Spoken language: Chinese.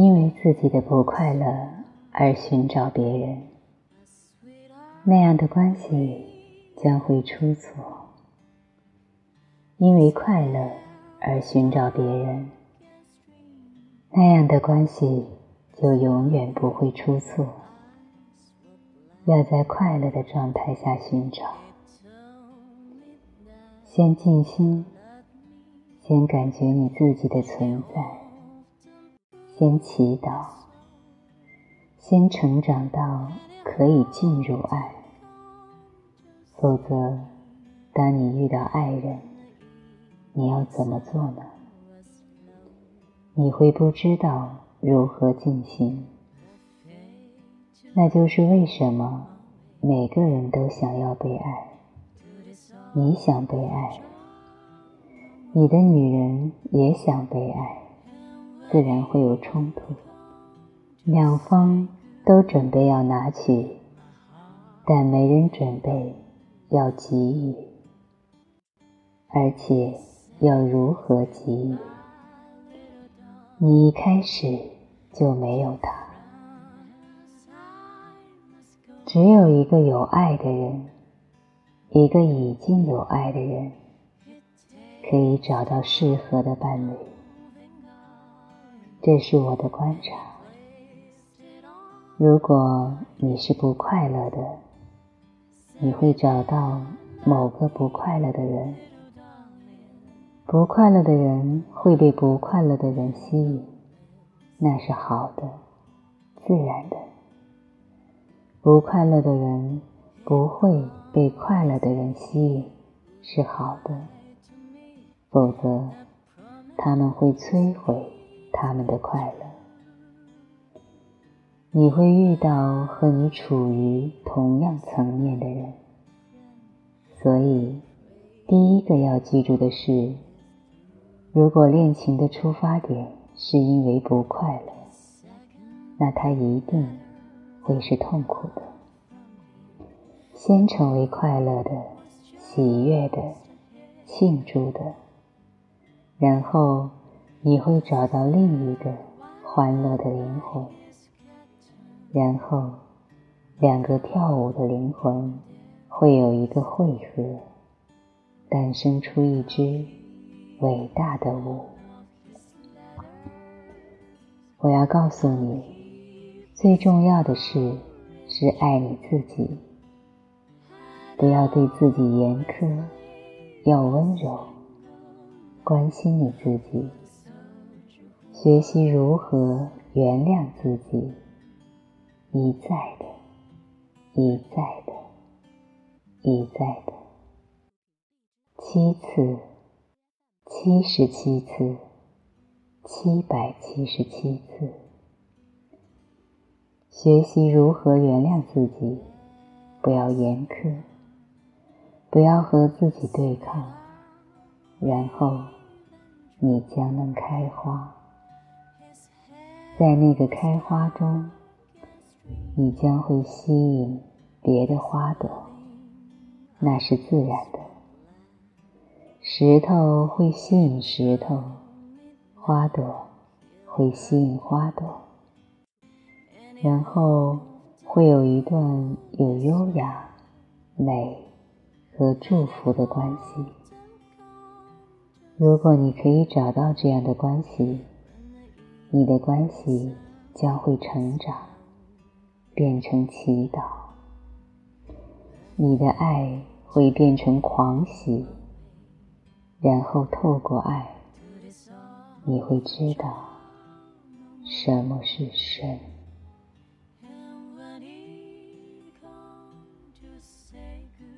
因为自己的不快乐而寻找别人，那样的关系将会出错；因为快乐而寻找别人，那样的关系就永远不会出错。要在快乐的状态下寻找，先静心，先感觉你自己的存在。先祈祷，先成长到可以进入爱。否则，当你遇到爱人，你要怎么做呢？你会不知道如何进行。那就是为什么每个人都想要被爱。你想被爱，你的女人也想被爱。自然会有冲突，两方都准备要拿取，但没人准备要给予，而且要如何给予？你一开始就没有他，只有一个有爱的人，一个已经有爱的人，可以找到适合的伴侣。这是我的观察。如果你是不快乐的，你会找到某个不快乐的人。不快乐的人会被不快乐的人吸引，那是好的，自然的。不快乐的人不会被快乐的人吸引，是好的。否则，他们会摧毁。他们的快乐，你会遇到和你处于同样层面的人，所以第一个要记住的是，如果恋情的出发点是因为不快乐，那它一定会是痛苦的。先成为快乐的、喜悦的、庆祝的，然后。你会找到另一个欢乐的灵魂，然后两个跳舞的灵魂会有一个汇合，诞生出一支伟大的舞。我要告诉你，最重要的事是爱你自己，不要对自己严苛，要温柔，关心你自己。学习如何原谅自己，一再的，一再的，一再的，七次，七十七次，七百七十七次。学习如何原谅自己，不要严苛，不要和自己对抗，然后你将能开花。在那个开花中，你将会吸引别的花朵，那是自然的。石头会吸引石头，花朵会吸引花朵，然后会有一段有优雅、美和祝福的关系。如果你可以找到这样的关系，你的关系将会成长，变成祈祷；你的爱会变成狂喜，然后透过爱，你会知道什么是神。And when he come to say good